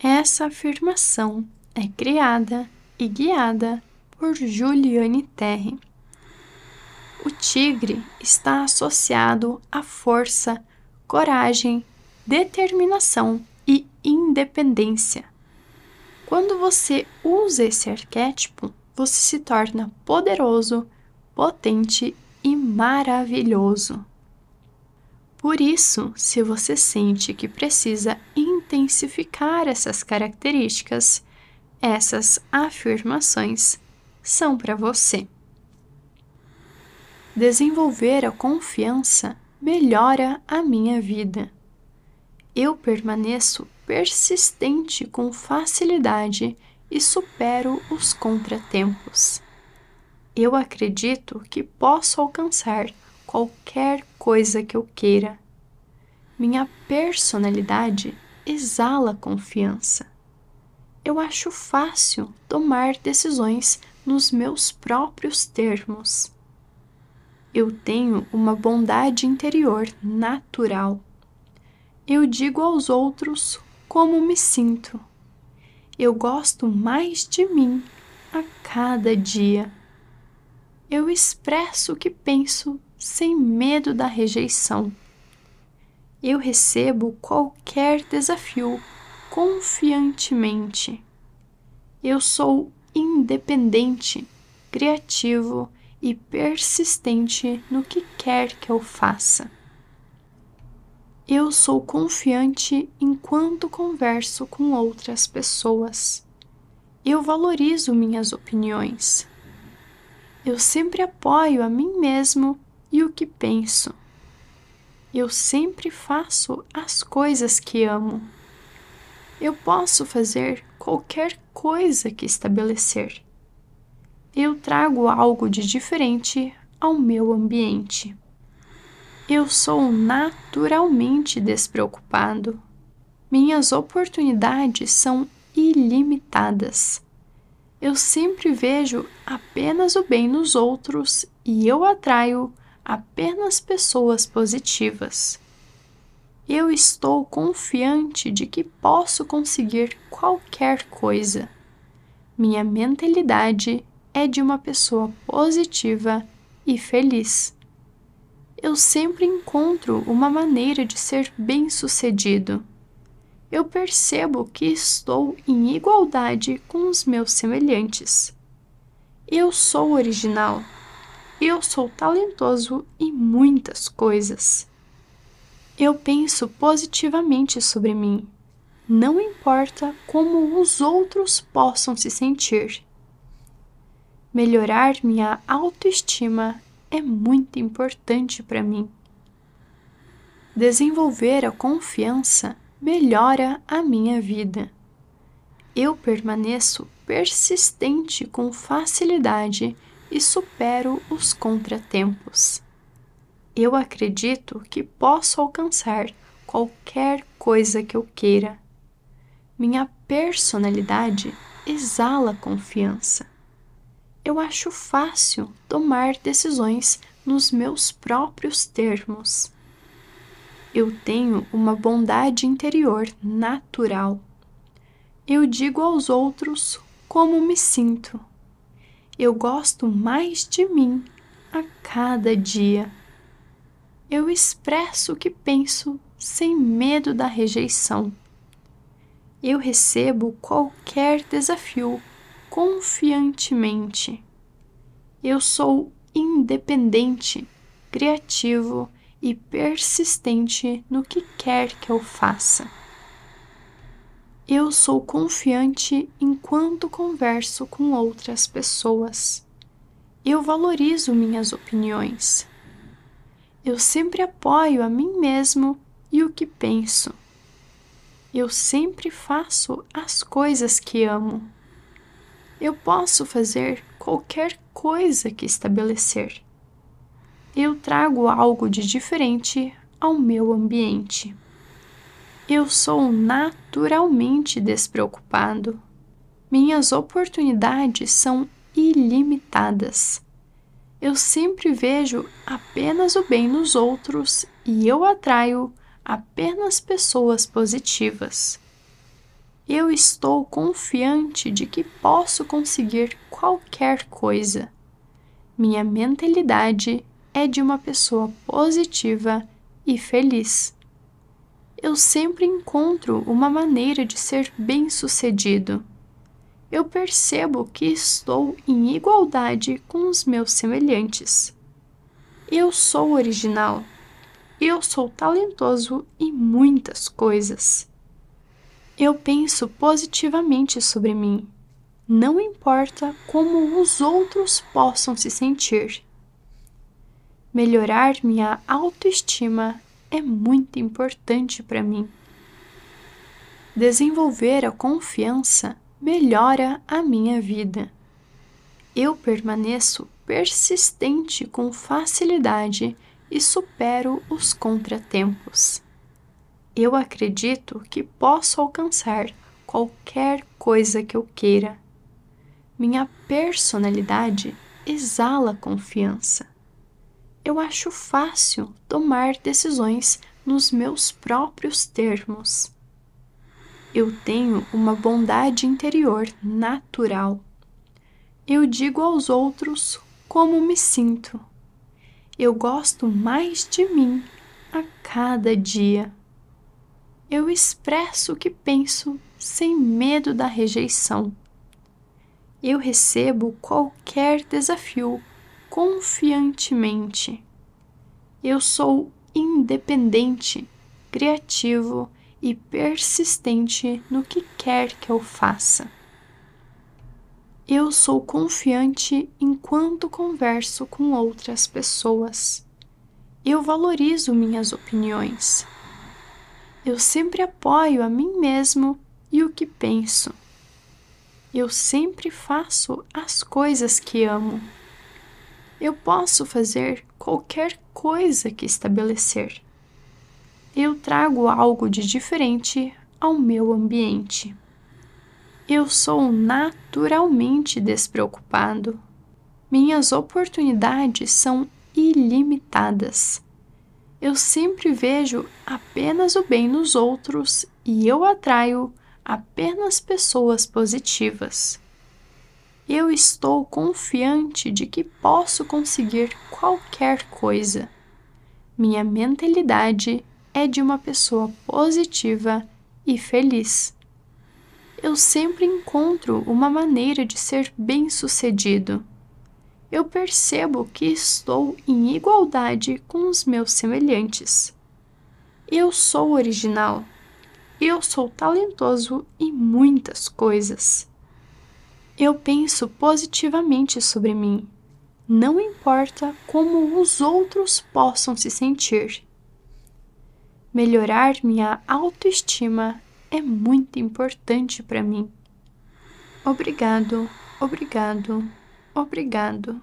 Essa afirmação é criada e guiada por Juliane Terre. O tigre está associado à força, coragem, determinação e independência. Quando você usa esse arquétipo, você se torna poderoso, potente e maravilhoso. Por isso, se você sente que precisa intensificar essas características, essas afirmações são para você. Desenvolver a confiança melhora a minha vida. Eu permaneço persistente com facilidade e supero os contratempos. Eu acredito que posso alcançar qualquer coisa que eu queira. Minha personalidade exala confiança. Eu acho fácil tomar decisões nos meus próprios termos. Eu tenho uma bondade interior natural. Eu digo aos outros como me sinto. Eu gosto mais de mim a cada dia. Eu expresso o que penso sem medo da rejeição. Eu recebo qualquer desafio confiantemente. Eu sou independente, criativo e persistente no que quer que eu faça. Eu sou confiante enquanto converso com outras pessoas. Eu valorizo minhas opiniões. Eu sempre apoio a mim mesmo e o que penso. Eu sempre faço as coisas que amo. Eu posso fazer qualquer coisa que estabelecer. Eu trago algo de diferente ao meu ambiente. Eu sou naturalmente despreocupado. Minhas oportunidades são ilimitadas. Eu sempre vejo apenas o bem nos outros e eu atraio apenas pessoas positivas. Eu estou confiante de que posso conseguir qualquer coisa. Minha mentalidade é de uma pessoa positiva e feliz. Eu sempre encontro uma maneira de ser bem-sucedido. Eu percebo que estou em igualdade com os meus semelhantes. Eu sou original eu sou talentoso em muitas coisas. Eu penso positivamente sobre mim, não importa como os outros possam se sentir. Melhorar minha autoestima é muito importante para mim. Desenvolver a confiança melhora a minha vida. Eu permaneço persistente com facilidade e supero os contratempos. Eu acredito que posso alcançar qualquer coisa que eu queira. Minha personalidade exala confiança. Eu acho fácil tomar decisões nos meus próprios termos. Eu tenho uma bondade interior natural. Eu digo aos outros como me sinto eu gosto mais de mim a cada dia. Eu expresso o que penso sem medo da rejeição. Eu recebo qualquer desafio confiantemente. Eu sou independente, criativo e persistente no que quer que eu faça. Eu sou confiante enquanto converso com outras pessoas. Eu valorizo minhas opiniões. Eu sempre apoio a mim mesmo e o que penso. Eu sempre faço as coisas que amo. Eu posso fazer qualquer coisa que estabelecer. Eu trago algo de diferente ao meu ambiente. Eu sou naturalmente despreocupado. Minhas oportunidades são ilimitadas. Eu sempre vejo apenas o bem nos outros e eu atraio apenas pessoas positivas. Eu estou confiante de que posso conseguir qualquer coisa. Minha mentalidade é de uma pessoa positiva e feliz. Eu sempre encontro uma maneira de ser bem-sucedido. Eu percebo que estou em igualdade com os meus semelhantes. Eu sou original. Eu sou talentoso em muitas coisas. Eu penso positivamente sobre mim. Não importa como os outros possam se sentir. Melhorar minha autoestima é muito importante para mim. Desenvolver a confiança melhora a minha vida. Eu permaneço persistente com facilidade e supero os contratempos. Eu acredito que posso alcançar qualquer coisa que eu queira. Minha personalidade exala confiança. Eu acho fácil tomar decisões nos meus próprios termos. Eu tenho uma bondade interior natural. Eu digo aos outros como me sinto. Eu gosto mais de mim a cada dia. Eu expresso o que penso sem medo da rejeição. Eu recebo qualquer desafio confiantemente. Eu sou independente, criativo e persistente no que quer que eu faça. Eu sou confiante enquanto converso com outras pessoas. Eu valorizo minhas opiniões. Eu sempre apoio a mim mesmo e o que penso. Eu sempre faço as coisas que amo. Eu posso fazer qualquer coisa que estabelecer. Eu trago algo de diferente ao meu ambiente. Eu sou naturalmente despreocupado. Minhas oportunidades são ilimitadas. Eu sempre vejo apenas o bem nos outros e eu atraio apenas pessoas positivas. Eu estou confiante de que posso conseguir qualquer coisa. Minha mentalidade é de uma pessoa positiva e feliz eu sempre encontro uma maneira de ser bem-sucedido. Eu percebo que estou em igualdade com os meus semelhantes. Eu sou original. Eu sou talentoso em muitas coisas. Eu penso positivamente sobre mim. Não importa como os outros possam se sentir. Melhorar minha autoestima é muito importante para mim. Obrigado, obrigado, obrigado.